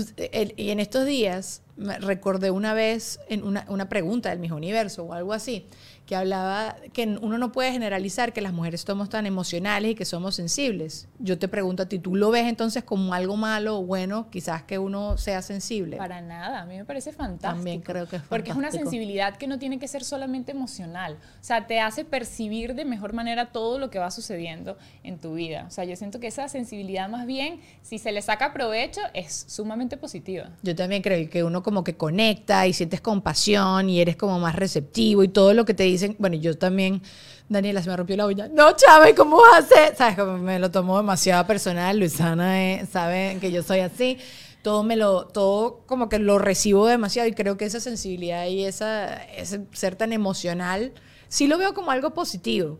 y en estos días recordé una vez en una, una pregunta del mismo universo o algo así, que hablaba que uno no puede generalizar que las mujeres somos tan emocionales y que somos sensibles. Yo te pregunto a ti, ¿tú lo ves entonces como algo malo o bueno, quizás que uno sea sensible? Para nada, a mí me parece fantástico. También creo que es Porque es una fantástico. sensibilidad que no tiene que ser solamente emocional. O sea, te hace percibir de mejor manera todo lo que va sucediendo en tu vida. O sea, yo siento que esa sensibilidad más bien, si se le saca provecho, es sumamente positiva. Yo también creo que uno como que conecta y sientes compasión y eres como más receptivo y todo lo que te dicen. Bueno, yo también, Daniela, se me rompió la uña. No, Chávez, ¿cómo vas a hacer? ¿Sabes? Me lo tomo demasiado personal. Luisana eh, sabe que yo soy así. Todo me lo, todo como que lo recibo demasiado y creo que esa sensibilidad y esa, ese ser tan emocional sí lo veo como algo positivo.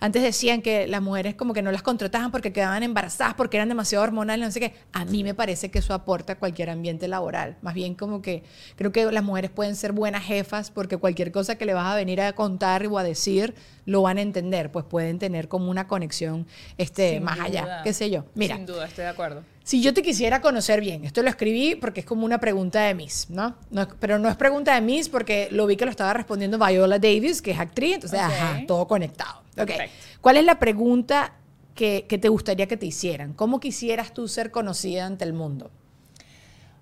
Antes decían que las mujeres como que no las contrataban porque quedaban embarazadas, porque eran demasiado hormonales, no sé qué. A mí me parece que eso aporta a cualquier ambiente laboral. Más bien como que creo que las mujeres pueden ser buenas jefas porque cualquier cosa que le vas a venir a contar o a decir lo van a entender, pues pueden tener como una conexión este, Sin más allá, qué sé yo. Mira, Sin duda, estoy de acuerdo. si yo te quisiera conocer bien, esto lo escribí porque es como una pregunta de Miss, ¿no? No pero no es pregunta de Miss porque lo vi que lo estaba respondiendo Viola Davis, que es actriz, entonces, ajá, todo conectado. Ok. ¿Cuál es la pregunta que, que te gustaría que te hicieran? ¿Cómo quisieras tú ser conocida ante el mundo?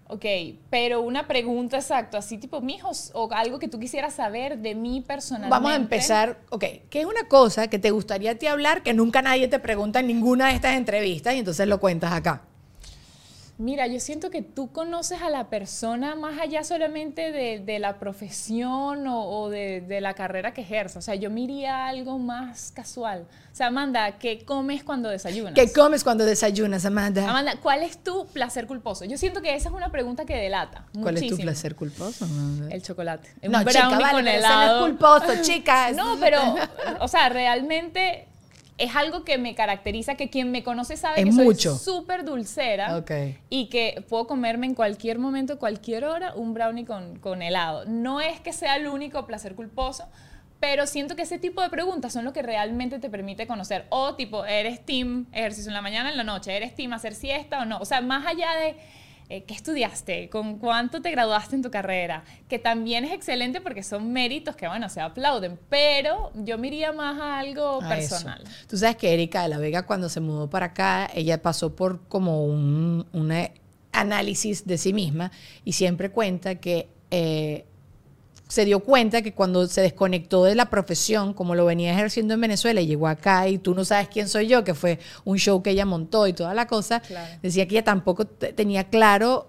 Ok, pero una pregunta exacta, así tipo, mijos, o algo que tú quisieras saber de mí personalmente. Vamos a empezar, ok, ¿qué es una cosa que te gustaría a ti hablar que nunca nadie te pregunta en ninguna de estas entrevistas y entonces lo cuentas acá? Mira, yo siento que tú conoces a la persona más allá solamente de, de la profesión o, o de, de la carrera que ejerza. O sea, yo miraría algo más casual. O sea, Amanda, ¿qué comes cuando desayunas? ¿Qué comes cuando desayunas, Amanda? Amanda, ¿cuál es tu placer culposo? Yo siento que esa es una pregunta que delata. ¿Cuál es tu placer culposo? Amanda? El chocolate. No, Un chica, brownie vale, con pero eso no helado. es culposo, chica. No, pero, o sea, realmente es algo que me caracteriza, que quien me conoce sabe Es que soy mucho. súper dulcera y que puedo comerme en cualquier momento, cualquier hora, un brownie con, con helado. No es que sea el único placer culposo, pero siento que ese tipo de preguntas son lo que realmente te permite conocer. O tipo, ¿eres team ejercicio en la mañana, en la noche? ¿Eres team hacer siesta o no? O sea, más allá de... eh, ¿Qué estudiaste? ¿Con cuánto te graduaste en tu carrera? Que también es excelente porque son méritos que, bueno, se aplauden, pero yo me iría más a algo a eso. personal. Tú sabes que Erika de la Vega cuando se mudó para acá, ella pasó por como un una análisis de sí misma y siempre cuenta que eh, se dio cuenta que cuando se desconectó de la profesión, como lo venía ejerciendo en Venezuela, y llegó acá y tú no sabes quién soy yo, que fue un show que ella montó y toda la cosa, Claro. decía que ella tampoco te- tenía claro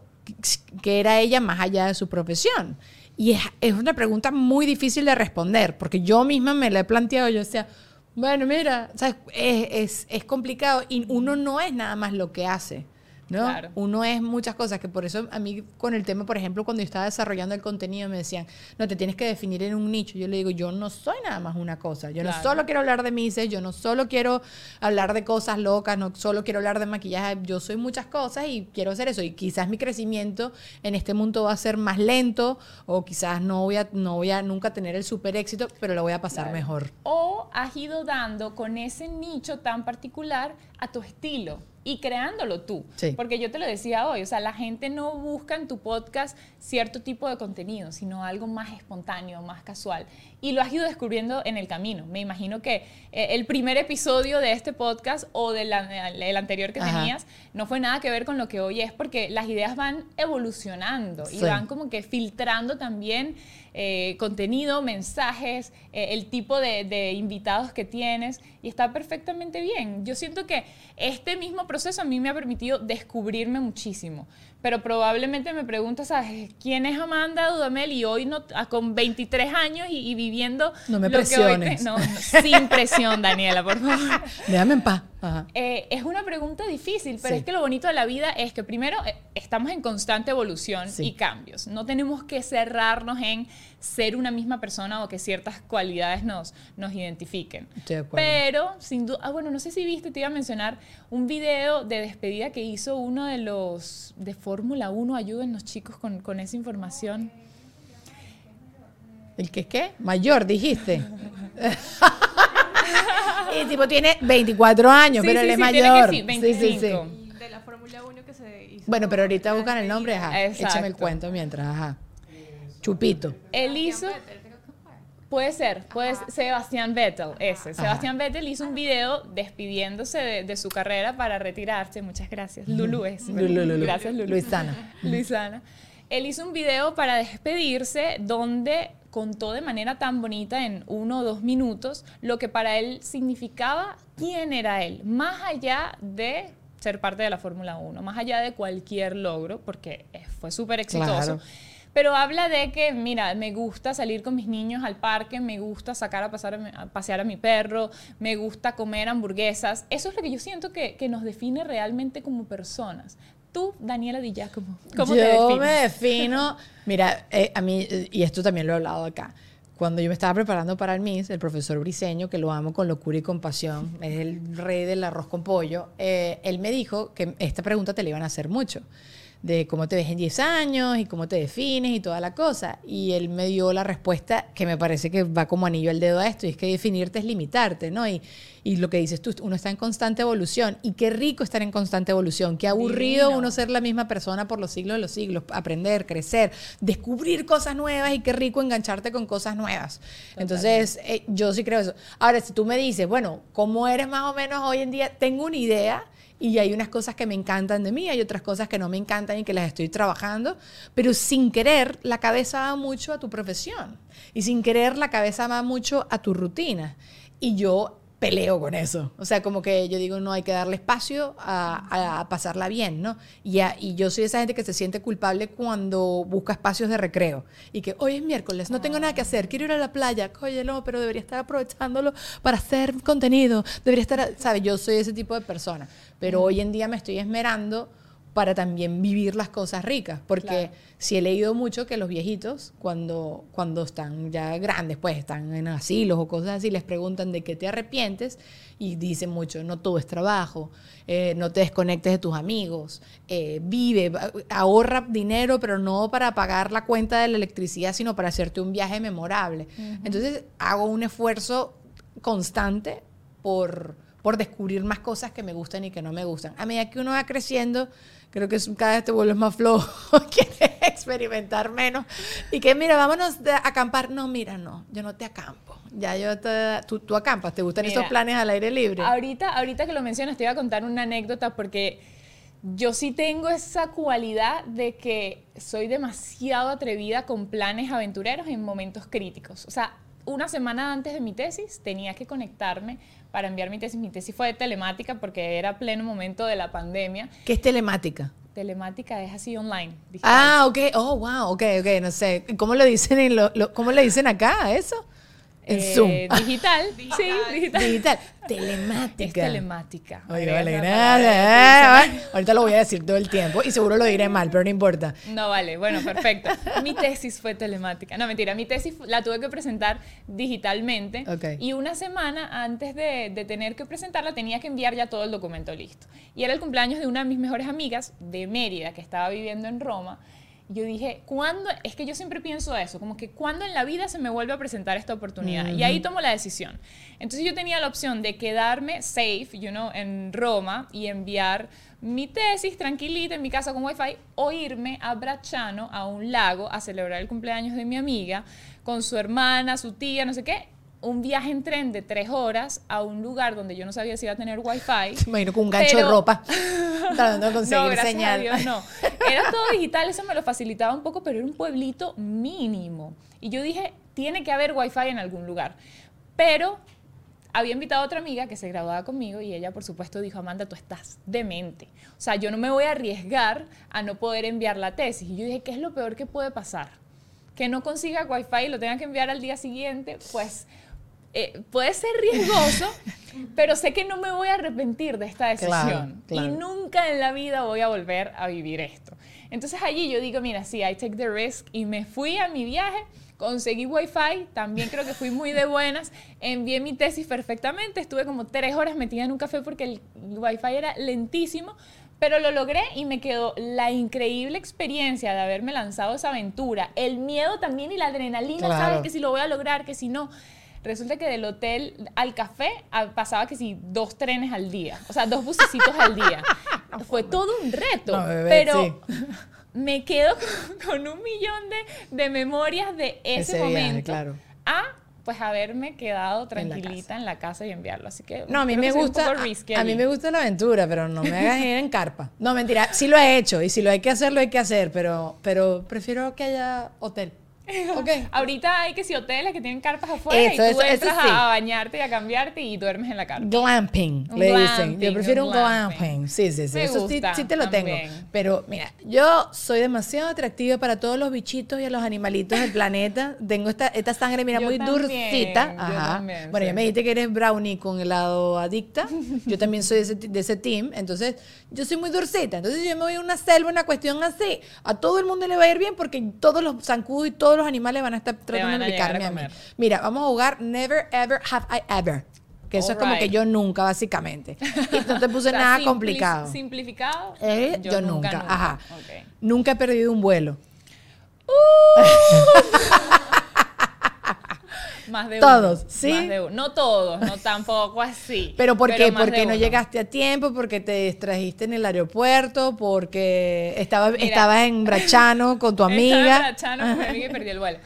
que era ella más allá de su profesión. Y es, es una pregunta muy difícil de responder, porque yo misma me la he planteado, yo decía, bueno, mira, ¿sabes? Es, es, es complicado y uno no es nada más lo que hace. ¿No? Claro. Uno es muchas cosas, que por eso a mí con el tema, por ejemplo, cuando yo estaba desarrollando el contenido me decían, no, te tienes que definir en un nicho. Yo le digo, yo no soy nada más una cosa. Yo no solo quiero hablar de mises, yo no solo quiero hablar de cosas locas, no solo quiero hablar de maquillaje, yo soy muchas cosas y quiero hacer eso. Y quizás mi crecimiento en este mundo va a ser más lento o quizás no voy a, no voy a nunca tener el super éxito, pero lo voy a pasar Claro. mejor. O has ido dando con ese nicho tan particular a tu estilo y creándolo tú. Sí. Porque yo te lo decía hoy, o sea, la gente no busca en tu podcast cierto tipo de contenido, sino algo más espontáneo, más casual. Y lo has ido descubriendo en el camino. Me imagino que eh, el primer episodio de este podcast o del an- el anterior que Ajá. tenías no fue nada que ver con lo que hoy es, porque las ideas van evolucionando y van como que filtrando también eh, contenido, mensajes, eh, el tipo de, de invitados que tienes y está perfectamente bien. Yo siento que este mismo proceso a mí me ha permitido descubrirme muchísimo, pero probablemente me preguntas, ¿sabes? ¿quién es Amanda Dudamel? Y hoy no, ah, con 23 años y, y viviendo... No me lo que hoy te- presiones. no, sin presión, Daniela, por favor. Déjame en paz. Eh, es una pregunta difícil, pero Sí. es que lo bonito de la vida es que primero eh, estamos en constante evolución Sí. y cambios. No tenemos que cerrarnos en ser una misma persona o que ciertas cualidades nos, nos identifiquen. Pero, sin duda, ah, bueno, no sé si viste, te iba a mencionar un video de despedida que hizo uno de los de Fórmula 1. Ayúdennos, chicos, con, con esa información. ¿El que qué? Mayor, dijiste. y tipo tiene 24 años, Sí, pero sí, él es sí, tiene que mayor. sí, Sí, sí, sí. 25. De la Fórmula 1 que se hizo Bueno, pero ahorita buscan el nombre, ajá. Exacto. Échame el cuento mientras, ajá. Chupito. Él hizo... Puede ser, puede ser Sebastián Vettel, ese. Sebastián Vettel hizo un video despidiéndose de, de su carrera para retirarse. Muchas gracias. Lulu es. Lulu, Lulu. Gracias, Lulu. Luisana. Luisana. Él hizo un video para despedirse donde contó de manera tan bonita en uno o dos minutos lo que para él significaba quién era él, más allá de ser parte de la Fórmula 1, más allá de cualquier logro, porque eh, fue súper exitoso. Claro. Pero habla de que, mira, me gusta salir con mis niños al parque, me gusta sacar a, pasar a, mi- a pasear a mi perro, me gusta comer hamburguesas. Eso es lo que yo siento que, que nos define realmente como personas. Tú, Daniela Di Giacomo, ¿cómo yo te defines? me defino, mira, eh, a mí, y esto también lo he hablado acá, cuando yo me estaba preparando para el MIS, el profesor Briseño, que lo amo con locura y compasión, es el rey del arroz con pollo, eh, él me dijo que esta pregunta te la iban a hacer mucho, de cómo te ves en 10 años y cómo te defines y toda la cosa. Y él me dio la respuesta que me parece que va como anillo al dedo a esto, y es que definirte es limitarte, ¿no? Y, y lo que dices tú, uno está en constante evolución, y qué rico estar en constante evolución, qué aburrido Divino. uno ser la misma persona por los siglos de los siglos, aprender, crecer, descubrir cosas nuevas y qué rico engancharte con cosas nuevas. Entonces, eh, yo sí creo eso. Ahora, si tú me dices, bueno, ¿cómo eres más o menos hoy en día? Tengo una idea y hay unas cosas que me encantan de mí, hay otras cosas que no me encantan y que las estoy trabajando, pero sin querer la cabeza va mucho a tu profesión y sin querer la cabeza va mucho a tu rutina. Y yo peleo con eso. O sea, como que yo digo, no hay que darle espacio a, pasarla bien, ¿no? Y, a- y yo soy esa gente que se siente culpable cuando busca espacios de recreo. Y que hoy es miércoles, no tengo nada que hacer, quiero ir a la playa. Oye, no, pero debería estar aprovechándolo para hacer contenido. Debería estar, ¿sabes? Yo soy ese tipo de persona. Pero hoy en día me estoy esmerando para también vivir las cosas ricas, porque Claro. sí he leído mucho que los viejitos, cuando, cuando están ya grandes, pues están en asilos o cosas así, les preguntan de qué te arrepientes y dicen mucho, no todo es trabajo, eh, no te desconectes de tus amigos, eh, vive, ahorra dinero, pero no para pagar la cuenta de la electricidad, sino para hacerte un viaje memorable. Entonces hago un esfuerzo constante por, por descubrir más cosas que me gustan y que no me gustan. A medida que uno va creciendo, creo que es- cada vez te vuelves más flojo, quieres experimentar menos. Y que, mira, vámonos a acampar. No, mira, no, yo no te acampo. Ya yo te... Tú, tú acampas, ¿te gustan Mira, esos planes al aire libre? Ahorita, ahorita que lo mencionas, te iba a contar una anécdota porque yo sí tengo esa cualidad de que soy demasiado atrevida con planes aventureros en momentos críticos. O sea, una semana antes de mi tesis tenía que conectarme para enviar mi tesis. Mi tesis fue de telemática porque era pleno momento de la pandemia. ¿Qué es telemática? Telemática es así online. digital. Ah, ok. Oh, wow. Ok, ok. No sé. ¿Cómo le dicen, en lo- lo- ¿cómo le dicen acá eso? En Eh, Zoom. Digital, sí, digital. Digital. Es Telemática. telemática. Oye, vale, que Eh, Ahorita lo voy a decir todo el tiempo y seguro lo diré mal, pero no importa. No vale, bueno, perfecto. Mi tesis fue telemática. No, mentira, mi tesis la tuve que presentar digitalmente. Ok. Y una semana antes de, de tener que presentarla tenía que enviar ya todo el documento listo. Y era el cumpleaños de una de mis mejores amigas de Mérida, que estaba viviendo en Roma. Yo dije, ¿cuándo? Es que yo siempre pienso eso, como que ¿cuándo en la vida se me vuelve a presentar esta oportunidad? Y ahí tomo la decisión. Entonces yo tenía la opción de quedarme safe, you know, en Roma y enviar mi tesis tranquilita en mi casa con wifi o irme a Bracciano, a un lago, a celebrar el cumpleaños de mi amiga con su hermana, su tía, no sé qué. Un viaje en tren de tres horas a un lugar donde yo no sabía si iba a tener wifi. Me imagino con un gancho de ropa tratando de conseguir no, gracias señal. a Dios, no. Era todo digital, eso me lo facilitaba un poco, pero era un pueblito mínimo. Y yo dije, tiene que haber wifi en algún lugar. Pero había invitado a otra amiga que se graduaba conmigo y ella, por supuesto, dijo, Amanda, tú estás demente. O sea, yo no me voy a arriesgar a no poder enviar la tesis. Y yo dije, ¿qué es lo peor que puede pasar? Que no consiga wifi y lo tenga que enviar al día siguiente, pues eh, puede ser riesgoso, pero sé que no me voy a arrepentir de esta decisión. Claro, claro. Y nunca en la vida voy a volver a vivir esto. Entonces allí yo digo, mira, sí, I take the risk y me fui a mi viaje, conseguí wifi, también creo que fui muy de buenas, envié mi tesis perfectamente, estuve como tres horas metida en un café porque el wifi era lentísimo, pero lo logré y me quedó la increíble experiencia de haberme lanzado esa aventura, el miedo también y la adrenalina, Claro. ¿sabes? Que si lo voy a lograr, que si no. Resulta que del hotel al café ah, pasaba que si dos trenes al día, o sea, dos bucecitos al día. fue todo un reto. No, bebé, pero me quedo con, un millón de, de memorias de ese, Ese viaje, momento. claro. A pues haberme quedado la tranquilita en la, casa y enviarlo. Así que No, a mí me gusta. A, a mí me gusta la aventura, pero no me hagas ir en carpa. No, mentira. Sí lo he hecho y si lo hay que hacer, lo hay que hacer, pero, pero prefiero que haya hotel. ¿Ok? Ahorita hay que si hoteles que tienen carpas afuera Eso, y tú eso, eso entras sí. a bañarte y a cambiarte y duermes en la carpa. Glamping, Un le dicen. glamping, Yo prefiero un glamping. glamping. Sí, sí, sí. Me Eso sí, gusta sí te lo tengo. también. Pero mira, yo soy demasiado atractiva para todos los bichitos y a los animalitos del planeta. Tengo esta, esta sangre, mira, Yo muy también, dulcita. yo Ajá. también, bueno, ya sí. me dijiste que eres brownie con helado adicta. Yo también soy de ese, de ese team. Entonces, yo soy muy dulcita. Entonces, yo me voy a una selva, una cuestión así. A todo el mundo le va a ir bien porque todos los zancudos y todos los animales van a estar tratando de a picarme a, mí. Mira, vamos a jugar Never Ever Have I Ever. Que eso es como que yo nunca, básicamente. Y no te puse O sea, nada simpli- complicado. Simplificado. Eh, yo, nunca. Ajá. Nunca he perdido un vuelo. Más de Todos, uno, ¿sí? Más de uno. No todos, no tampoco así. ¿Pero por qué? Porque no uno. llegaste a tiempo, porque te distrajiste en el aeropuerto, porque estaba, estabas en Brachano con tu Estaba amiga. emborrachada con mi amiga y perdí el vuelo.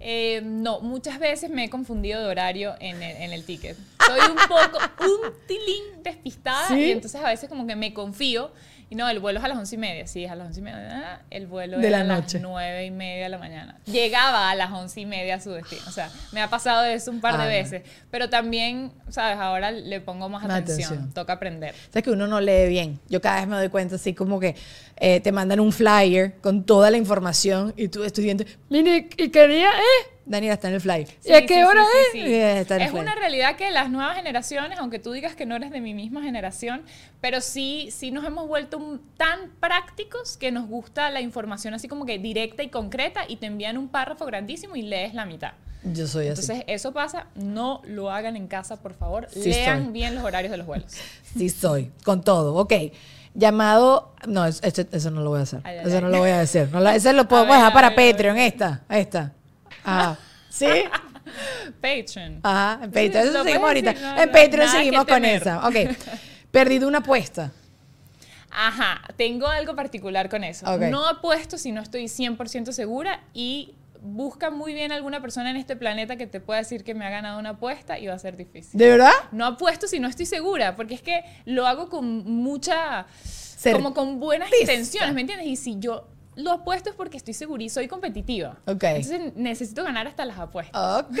Eh, no, muchas veces me he confundido de horario en el, en el ticket. Soy un poco, un tilín despistada ¿Sí? y entonces a veces como que me confío. Y no, el vuelo es a las once y media. Sí, es a las once y media. Ah, El vuelo De era la a noche. las nueve y media de la mañana. Llegaba a las once y media a su destino. O sea, me ha pasado eso un par Ah, de no. veces. Pero también, ¿sabes? Ahora le pongo más Más atención. atención. Toca aprender. Sabes que uno no lee bien. Yo cada vez me doy cuenta así como que eh, te mandan un flyer con toda la información y tú estudiante, mire, y quería, ¿eh? Daniela está en el flyer. ¿Y a Sí, qué sí, hora sí, es? sí, sí. Es flyer. una realidad que las nuevas generaciones, aunque tú digas que no eres de mi misma generación, pero sí, sí nos hemos vuelto un- tan prácticos que nos gusta la información así como que directa y concreta y te envían un párrafo grandísimo y lees la mitad. Yo soy así. Entonces, eso pasa, no lo hagan en casa, por favor. Sí Lean soy. bien los horarios de los vuelos. Sí soy, con todo. Ok. Llamado. No, es- este- eso no lo voy a hacer. Ay, eso ay. no lo voy a decir. No la- ese lo podemos ver, dejar para ver. Patreon. Esta, esta. Ajá. ¿Sí? Patreon. Ajá. En Patreon. Eso Lo seguimos ahorita. no, en Patreon seguimos con esa. Ok. Perdido una apuesta. Ajá, tengo algo particular con eso. Ok. No apuesto si no estoy 100% segura y busca muy bien alguna persona en este planeta que te pueda decir que me ha ganado una apuesta y va a ser difícil. ¿De verdad? No apuesto si no estoy segura, porque es que lo hago con mucha, como con buenas intenciones, ¿me entiendes? Y si yo lo apuesto es porque estoy segura y soy competitiva. Ok. Entonces necesito ganar hasta las apuestas. Ok,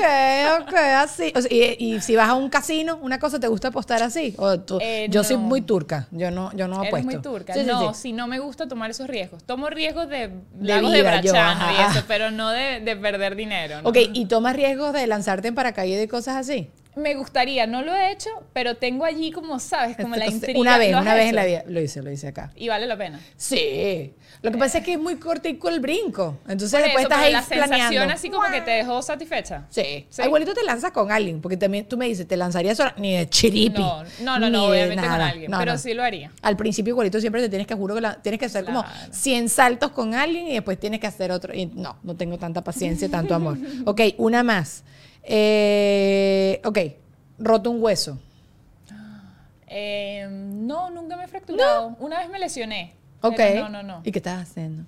ok, así. O sea, y, y si vas a un casino, una cosa, ¿te gusta apostar así? O tú- Eh, yo soy no. muy turca. Yo no, yo no Eres apuesto. muy turca. Sí, sí, no, sí. si no me gusta tomar esos riesgos. Tomo riesgos de De lagos de vida, yo, brachano y ajá. eso, pero no de, de perder dinero. ¿no? Ok, ¿y tomas riesgos de lanzarte en paracaídas y cosas así? Me gustaría, no lo he hecho, pero tengo allí como, ¿sabes? Como la intriga. Una vez, ¿Lo has una vez en hecho? la vida. Lo hice, lo hice acá. Y vale la pena. Sí. Lo que pasa es que es muy cortico el brinco. Entonces Por después eso, estás ahí la sensación planeando. así como que te dejó satisfecha. Sí. Sí. Igualito te lanzas con alguien, porque también tú me dices, te lanzarías sola, ni de chiripi. No, no, no, no obviamente con nada. alguien, No, pero no. sí lo haría. Al principio igualito siempre te tienes que, juro que la- tienes que hacer como Claro. 100 saltos con alguien y después tienes que hacer otro. Y no, no tengo tanta paciencia, tanto amor. Ok, una más. Eh, ok, roto un hueso. Eh, no, nunca me he fracturado. Una vez me lesioné. Ok. no, no, no. ¿Y qué estás haciendo?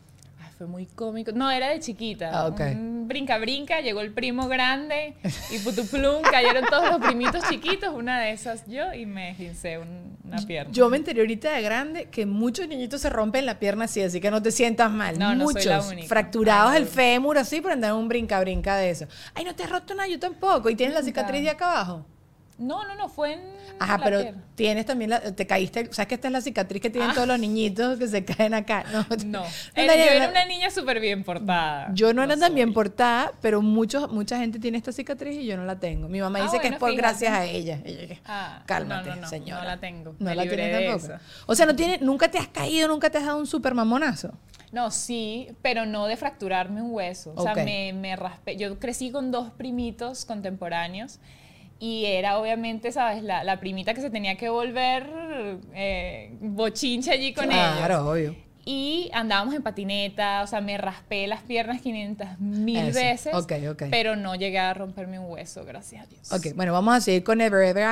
Fue muy cómico. No, era de chiquita. Ah, ok. Un brinca, brinca, llegó el primo grande y putuplum, cayeron todos los primitos chiquitos. Una de esas yo y me esguincé un- una pierna. Yo me enteré ahorita de grande que muchos niñitos se rompen la pierna así, así que no te sientas mal. No, no soy muchos la única. fracturados Ay, el no. fémur así por andar en un brinca brinca de eso. Ay, no te has roto nada, yo tampoco. Y tienes la cicatriz de acá abajo. No, no, no, fue en. Ajá, la pero pierna. tienes también la, te caíste, sabes que esta es la cicatriz que tienen Ah. todos los niñitos que se caen acá. No, No. No, yo era una niña súper bien portada. Yo no era tan bien portada, pero muchos, mucha gente tiene esta cicatriz y yo no la tengo. Mi mamá Ah, dice que es por fíjate. gracias a ella. Dije, Ah, Cálmate, no, no, no, señora. no la tengo. No Me la tienes tampoco. esa. O sea, no tiene, nunca te has caído, nunca te has dado un super mamonazo. No, sí, pero no de fracturarme un hueso. O sea, me, me raspé. Yo crecí con dos primitos contemporáneos y era obviamente, ¿sabes? La, la primita que se tenía que volver eh, bochinche allí con ellos. Claro, obvio. Y andábamos en patineta, o sea, me raspé las piernas 500 mil veces, Ok, ok. pero no llegué a romperme un hueso, gracias a Dios. Ok, bueno, vamos a seguir con Ever Ever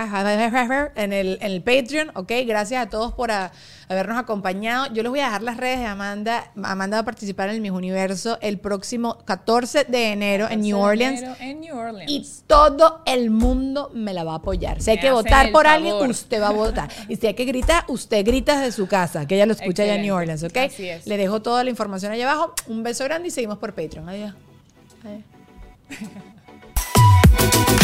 en el, en el Patreon, ok. Gracias a todos por a- habernos acompañado. Yo les voy a dejar las redes de Amanda. Amanda va a participar en el Miss Universo el próximo 14 de enero en New 14 de Orleans. enero En New Orleans. Y todo el mundo me la va a apoyar. Si hay que votar por alguien, usted va a votar. Y si hay que gritar, usted grita desde su casa, que ella lo escucha allá en New Orleans. ¿ok? Le dejo toda la información allá abajo. Un beso grande y seguimos por Patreon. Adiós.